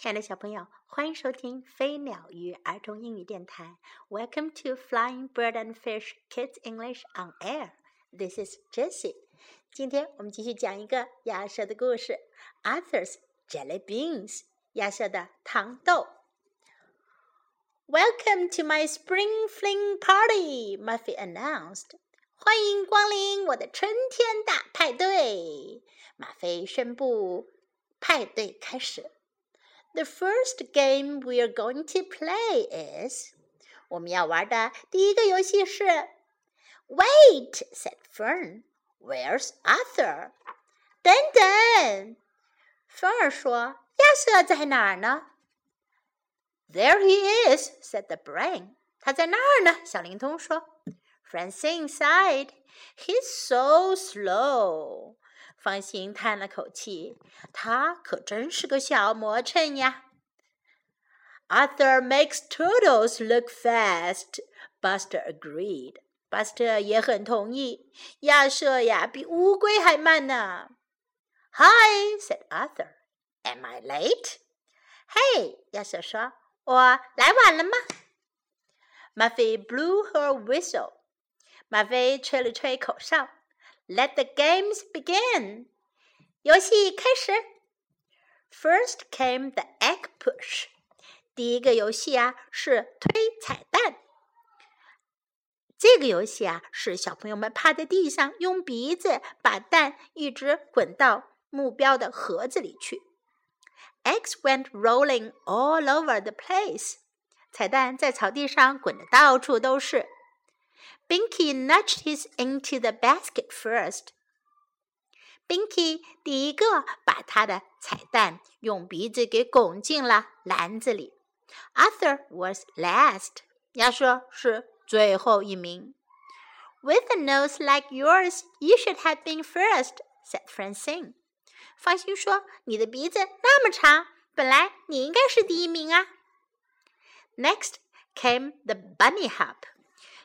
亲爱的小朋友，欢迎收听飞鸟与儿童英语电台。Welcome to Flying Bird and Fish Kids English on Air. This is Jessie. 今天我们继续讲一个亚瑟的故事，Arthur's Jelly Beans，亚瑟的糖豆。Welcome to my spring fling party, Muffy announced. 欢迎光临我的春天大派对，马菲宣布。派对开始。The first game we are going to play is，我们要玩的第一个游戏是。Wait, said Fern. Where's Arthur? 等等，芬儿说：“亚瑟在哪儿呢？”There he is, said the brain. 他在那儿呢。小灵通说。Francine sighed. He's so slow. 方心叹了口气，他可真是个小磨蹭呀。Arthur makes turtles look fast. Buster agreed. Buster 也很同意。亚瑟呀，比乌龟还慢呢。Hi, said Arthur. Am I late? Hey, 亚瑟说，我来晚了吗？Muffy blew her whistle. 马菲吹了吹口哨。Let the games begin. 游戏开始。First came the egg push. 第一个游戏啊是推彩蛋。这个游戏啊是小朋友们趴在地上，用鼻子把蛋一直滚到目标的盒子里去。Eggs went rolling all over the place. 彩蛋在草地上滚得到处都是。Binky nudged his into the basket first. Binky 第一个把他的彩蛋用鼻子给拱进了篮子里。Arthur was last. 亚瑟是最后一名。With a nose like yours, you should have been first," said Francine. 放心说，你的鼻子那么长，本来你应该是第一名啊。Next came the bunny hop.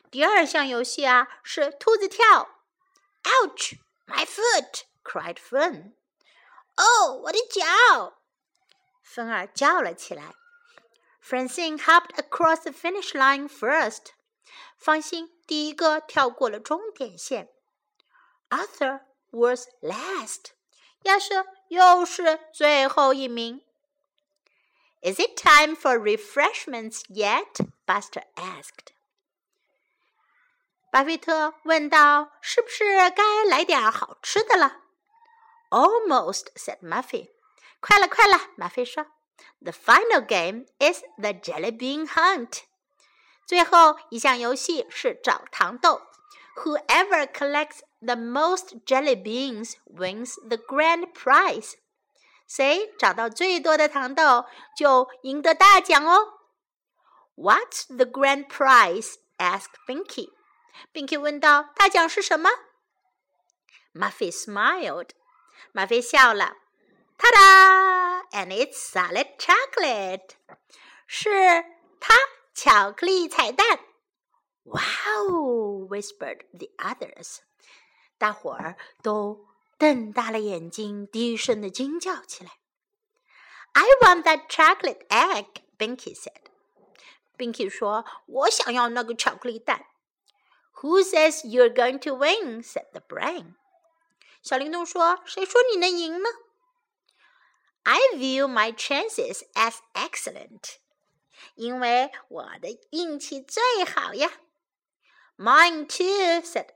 第二项游戏啊是兔子跳。Ouch! My foot! cried Fern. 哦，我的脚！芬儿叫了起来。Francine hopped across the finish line first. 方心第一个跳过了终点线。Arthur was last. 亚瑟又是最后一名。Is it time for refreshments yet? Buster asked. 巴菲特问道：“是不是该来点好吃的了？” Almost said Muffy. 快了，快了，马菲说。The final game is the jelly bean hunt. 最后一项游戏是找糖豆。Whoever collects the most jelly beans wins the grand prize. 谁找到最多的糖豆，就赢得大奖哦。What's the grand prize? asked Binky. 并且问道：“大奖是什么？”Muffy smiled，马菲笑了。ta da! And it's solid chocolate，是它巧克力彩蛋。Wow! whispered the others，大伙儿都瞪大了眼睛，低声的惊叫起来。I want that chocolate egg，Binky said。Binky 说：“我想要那个巧克力蛋。” Who says you're going to win? said the brain. 小灵通说：“谁说你能赢呢？”I view my chances as excellent，因为我的运气最好呀。Mine too，said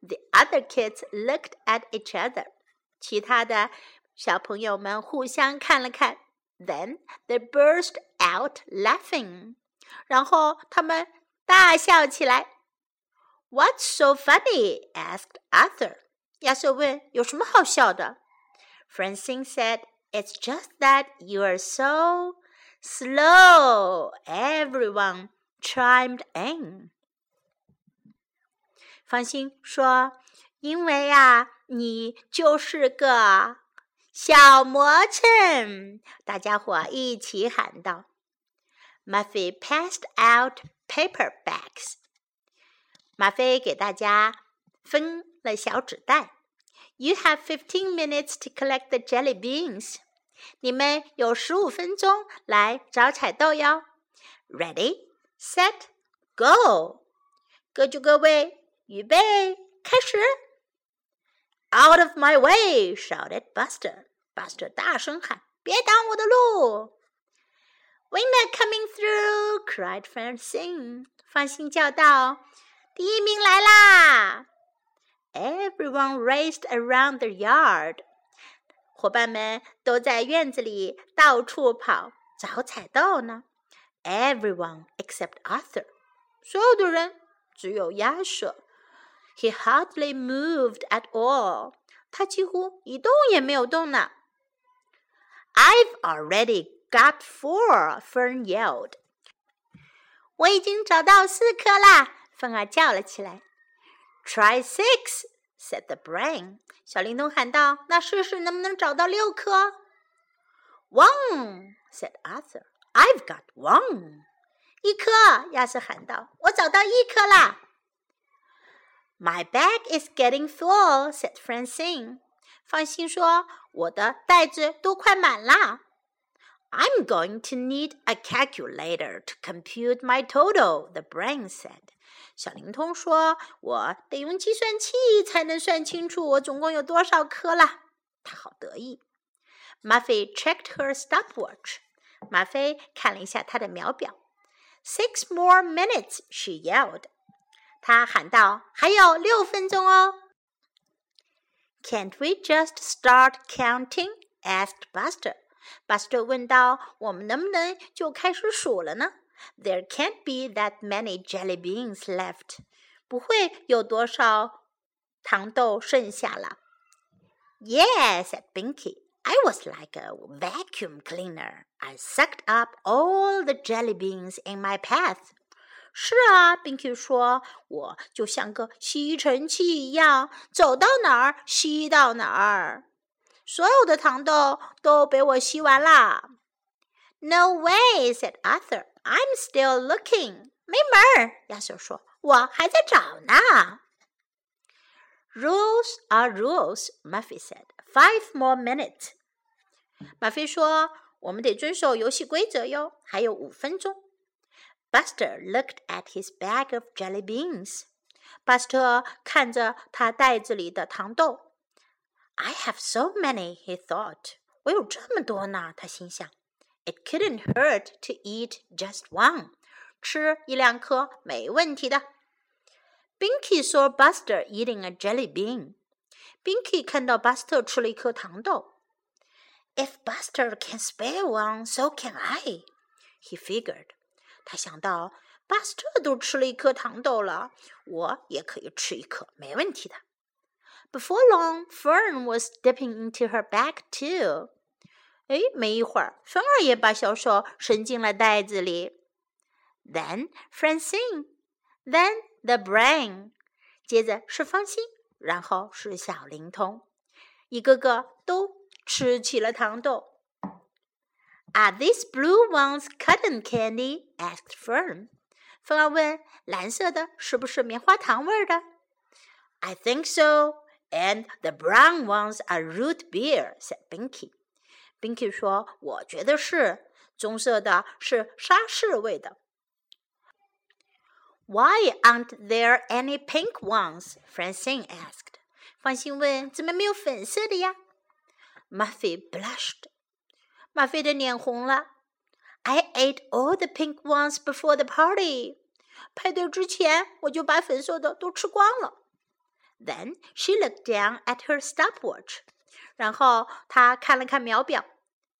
The other kids looked at each other。其他的小朋友们互相看了看。Then they burst out laughing. 然后他们大笑起来。What's so funny? asked Arthur. 亚瑟问：“有什么好笑的？” Francine said, "It's just that you are so slow." Everyone chimed in. 方心说：“因为啊，你就是个小磨蹭。”大家伙一起喊道。 Muffy passed out paper bags。马菲给大家分了小纸袋。You have fifteen minutes to collect the jelly beans。你们有十五分钟来找彩豆哟。Ready, set, go！各就各位，预备，开始！Out of my way! shouted Buster. Buster 大声喊：“别挡我的路！” Winner coming through!" cried Francine. 放心叫道：“第一名来啦！” Everyone raced around the yard. 伙伴们都在院子里到处跑，找彩豆呢。Everyone except Arthur. 所有的人只有亚瑟。He hardly moved at all. 他几乎一动也没有动呢。I've already got four, Fern yelled. 我已经找到四颗啦！芬儿叫了起来。“Try six, said the brain. 小灵通喊道：“那试试能不能找到六颗？”“One,” said Arthur. “I've got one.” 一颗，亚瑟喊道，我找到一颗啦。My bag is getting full,” said Francine. 放心说，我的袋子都快满了。I'm going to need a calculator to compute my total, the brain said. 小灵通说：“我得用计算器才能算清楚我总共有多少颗了。”他好得意。Muffy checked her stopwatch. 马菲看了一下她的秒表。Six more minutes, she yelled. 他喊道：“还有六分钟哦。” Can't we just start counting? asked Buster. Buster 问道：“我们能不能就开始数了呢？”There can't be that many jelly beans left. 不会有多少糖豆剩下了。Yes, said Binky. I was like a vacuum cleaner. I sucked up all the jelly beans in my path. 是啊，Binky 说，我就像个吸尘器一样，走到哪儿吸到哪儿， 所有的糖豆都被我吸完啦。No way, said Arthur. I'm still looking. 没门儿，亚瑟说，我还在找呢。Rules are rules, Muffy said. Five more minutes. 马菲说：“我们得遵守游戏规则哟，还有五分钟。” Buster looked at his bag of jelly beans. Buster 看着他袋子里的糖豆。I have so many, he thought. 我有这么多呢，他心想。It couldn't hurt to eat just one. 吃一两颗没问题的。Binky saw Buster eating a jelly bean. Binky 看到巴斯特吃了一颗糖豆。If Buster can spare one, so can I. He figured. 他想到，巴斯特都吃了一颗糖豆了，我也可以吃一颗，没问题的。 Before long, Fern was dipping into her bag too. 哎，没一会儿，芬儿也把小手伸进了袋子里。Then Francine, then the brain，接着是方心，然后是小灵通，一个个都吃起了糖豆。Are these blue ones cotton candy? asked Fern. 芬儿问：“蓝色的是不是棉花糖味儿的？”I think so. And the brown ones are root beer," said Binky. Binky 说：“我觉得是。棕色的是沙士味的。” Why aren't there any pink ones? Francine asked. 放心问：“怎么没有粉色的呀？”Muffy blushed. 马菲的脸红了。I ate all the pink ones before the party。派对之前我就把粉色的都吃光了。 then she looked down at her stopwatch. 然后她看了看秒表。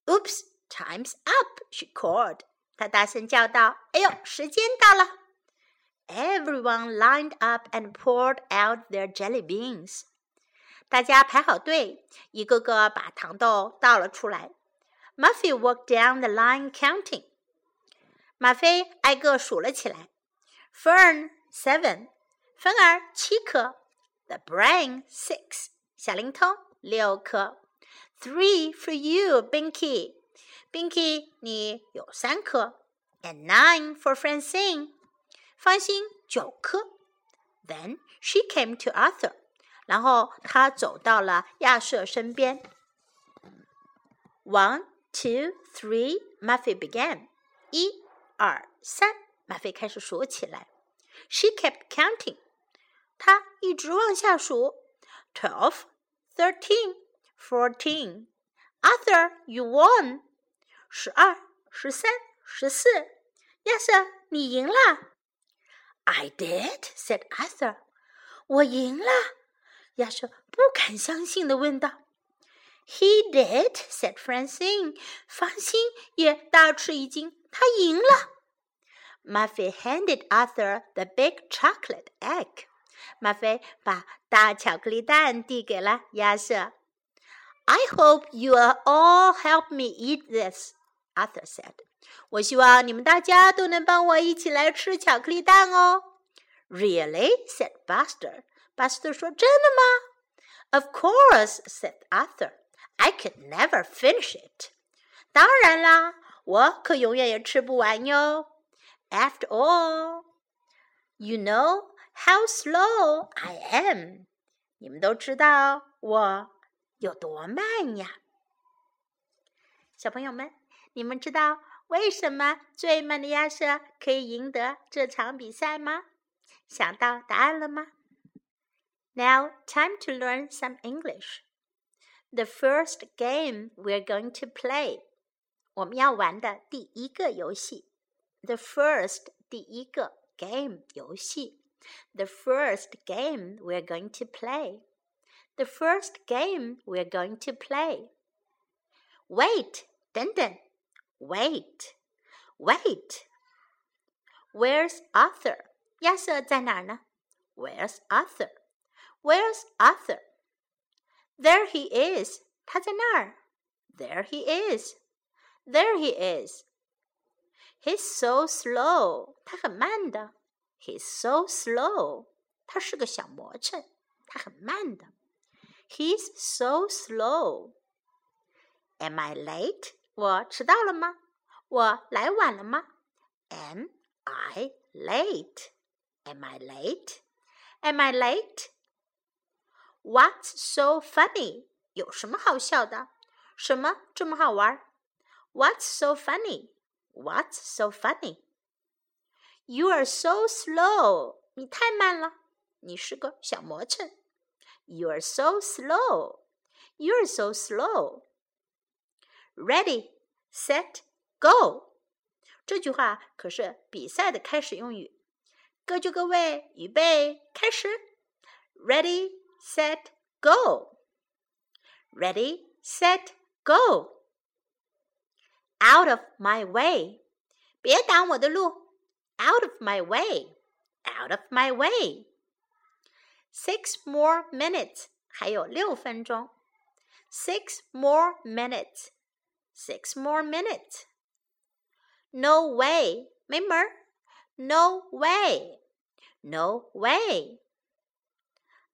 Oops, time's up, she called. 她大声叫道：“哎呦，时间到了！” Everyone lined up and poured out their jelly beans. 大家排好队，一个个把糖豆倒了出来。Muffy walked down the line counting. 马菲挨个数了起来。Fern seven，芬儿七颗。The brain six，小灵通六颗。Three for you, Binky. Binky，你有三颗。And nine for Francine. 方心九颗。Then she came to Arthur. 然后他走到了亚瑟身边。One, two, three, Muffy began. 一、二、三，马菲开始数起来。She kept counting. 她一直往下数。Twelve, thirteen, fourteen. Arthur, you won. 十二、十三、十四。亚瑟，你赢了。I did, said Arthur. 我赢了。亚瑟不敢相信地问道。He did, said Francine. 芳心也大吃一惊，他赢了。Muffy handed Arthur the big chocolate egg. 马菲把大巧克力蛋递给了亚瑟。I hope you will all help me eat this, Arthur said. 我希望你们大家都能帮我一起来吃巧克力蛋哦。Really? said Buster. Buster 说：“真的吗？” Of course, said Arthur. I could never finish it. 当然啦，我可永远也吃不完哟。After all, you know how slow I am. 你们都知道我有多慢呀。小朋友们，你们知道为什么最慢的亚瑟可以赢得这场比赛吗？想到答案了吗？Now, time to learn some English. The first game we're going to play，我们要玩的第一个游戏。The first 第一个 game 游戏。The first game we're going to play. The first game we're going to play. Wait，等等。Wait, wait. Where's Arthur? 亚瑟在哪儿呢？Where's Arthur? Where's Arthur? There he is. 他在那儿。There he is. There he is. He's so slow. 他很慢的。 He's so slow. 他是个小磨蹭，他很慢的。He's so slow. Am I late? 我迟到了吗？我来晚了吗？Am I late? Am I late? Am I late? What's so funny? 有什么好笑的？什么这么好玩？What's so funny? What's so funny? You are so slow. 你太慢了，你是个小磨蹭。You are so slow. You are so slow. Ready, set, go. 这句话可是比赛的开始用语。各就各位，预备，开始。Ready, set, go. Ready, set, go. Out of my way. 别挡我的路。 Out of my way. Out of my way. Six more minutes. 还有六分钟。Six more minutes. Six more minutes. No way. 没门儿。No way. No way.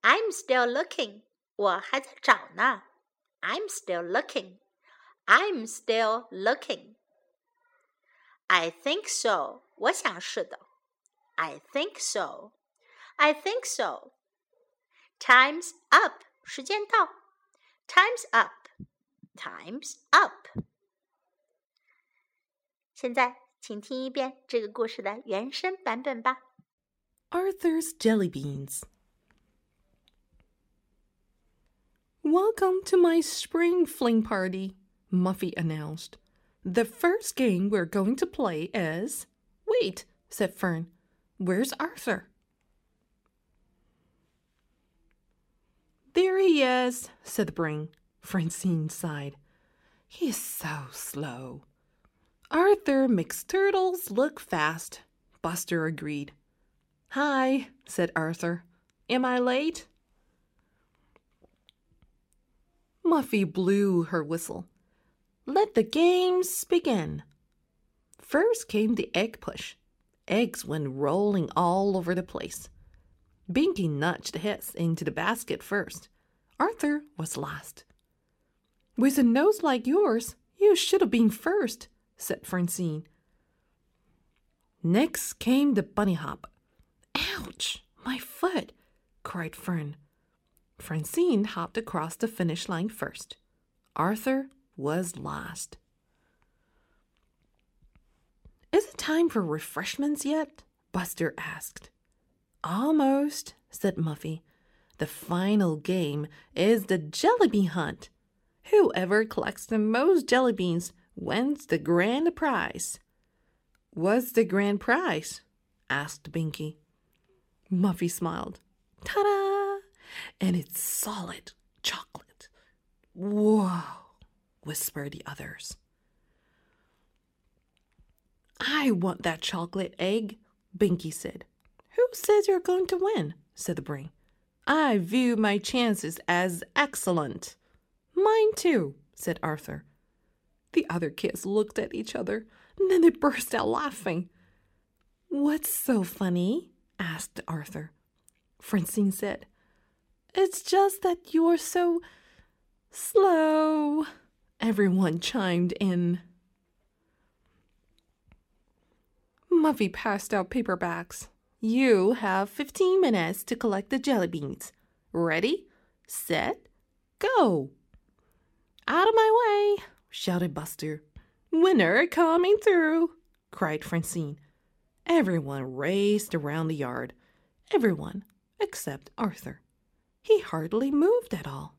I'm still looking. 我还在找呢。I'm still looking. I'm still looking. I think so. 我想是的。I think so. I think so. Time's up. 时间到。Time's up. Time's up. 现在，请听一遍这个故事的原声版本吧。Arthur's Jelly Beans. Welcome to my spring fling party, Muffy announced. The first game we're going to play is. Wait, said Fern. Where's Arthur? There he is, said the brain. Francine sighed. He is so slow. Arthur makes turtles look fast, Buster agreed. Hi, said Arthur. Am I late? Muffy blew her whistle. Let the games begin. First came the egg push. Eggs went rolling all over the place. Binky nudged his into the basket first. Arthur was last. With a nose like yours, you should have been first, said Francine. Next came the bunny hop. Ouch! My foot! cried Fern. Francine hopped across the finish line first. Arthur was last. Is it time for refreshments yet? Buster asked. Almost, said Muffy. The final game is the jelly bean hunt. Whoever collects the most jelly beans wins the grand prize. What's the grand prize? asked Binky. Muffy smiled. Ta da! And it's solid chocolate. Whoa, whispered the others. I want that chocolate egg, Binky said. Who says you're going to win? said the brain. I view my chances as excellent. Mine too, said Arthur. The other kids looked at each other, and then they burst out laughing. What's so funny? asked Arthur. Francine said, It's just that you're so slow. Everyone chimed in. Muffy passed out paperbacks. You have 15 minutes to collect the jelly beans. Ready, set, go. Out of my way, shouted Buster. Winner coming through, cried Francine. Everyone raced around the yard. Everyone except Arthur. He hardly moved at all.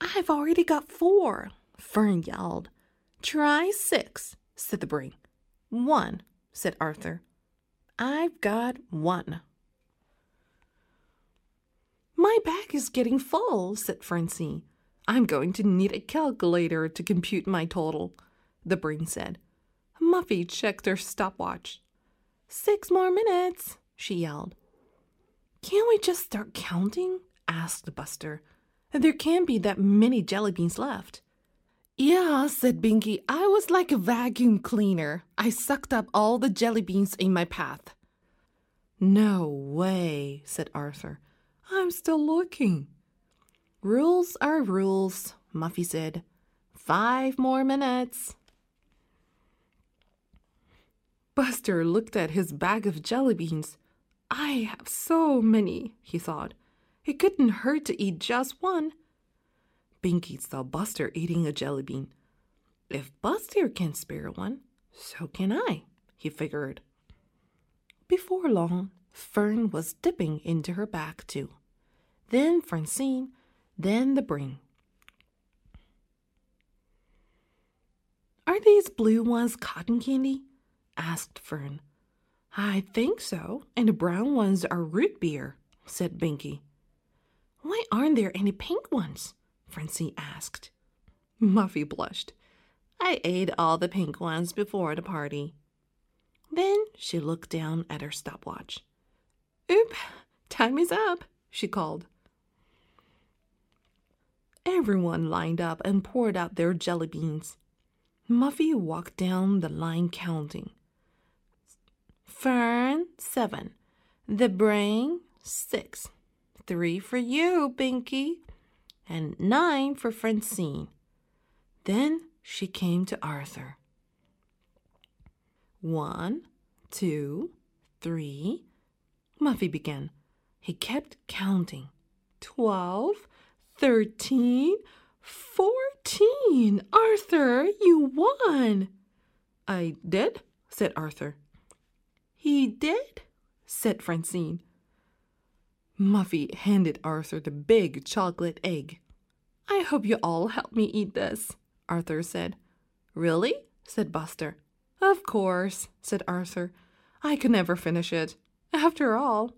I've already got four, Fern yelled. Try six, said the brain. One, said Arthur. I've got one. My bag is getting full, said Francine. I'm going to need a calculator to compute my total, the brain said. Muffy checked her stopwatch. Six more minutes, she yelled. Can't we just start counting? asked Buster. There can't be that many jelly beans left. Yeah, said Binky. I was like a vacuum cleaner. I sucked up all the jelly beans in my path. No way, said Arthur. I'm still looking. Rules are rules, Muffy said. Five more minutes. Buster looked at his bag of jelly beans. I have so many, he thought. It couldn't hurt to eat just one. Binky saw Buster eating a jelly bean. If Buster can spare one, so can I, he figured. Before long, Fern was dipping into her bag too. Then Francine, then the brain. Are these blue ones cotton candy? asked Fern. I think so, and the brown ones are root beer, said Binky. Why aren't there any pink ones? Francine asked. Muffy blushed. I ate all the pink ones before the party. Then she looked down at her stopwatch. Oop, time is up, she called. Everyone lined up and poured out their jelly beans. Muffy walked down the line counting. Fern, seven. The brain, six. Three for you, Binky and nine for Francine. Then she came to Arthur. One, two, three. Muffy began. He kept counting. Twelve, thirteen, fourteen. Arthur, you won. I did, said Arthur. He did, said Francine. Muffy handed Arthur the big chocolate egg. I hope you all help me eat this, Arthur said. Really? said Buster. Of course, said Arthur. I could never finish it. After all,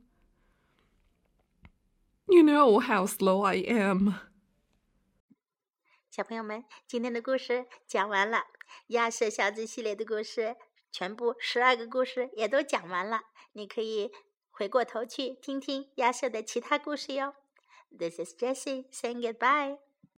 you know how slow I am. 小朋友们，今天的故事讲完了，亚瑟小子系列的故事全部十二个故事也都讲完了，你可以 回过头去听听亚瑟的其他故事哟。This is Jessie saying goodbye.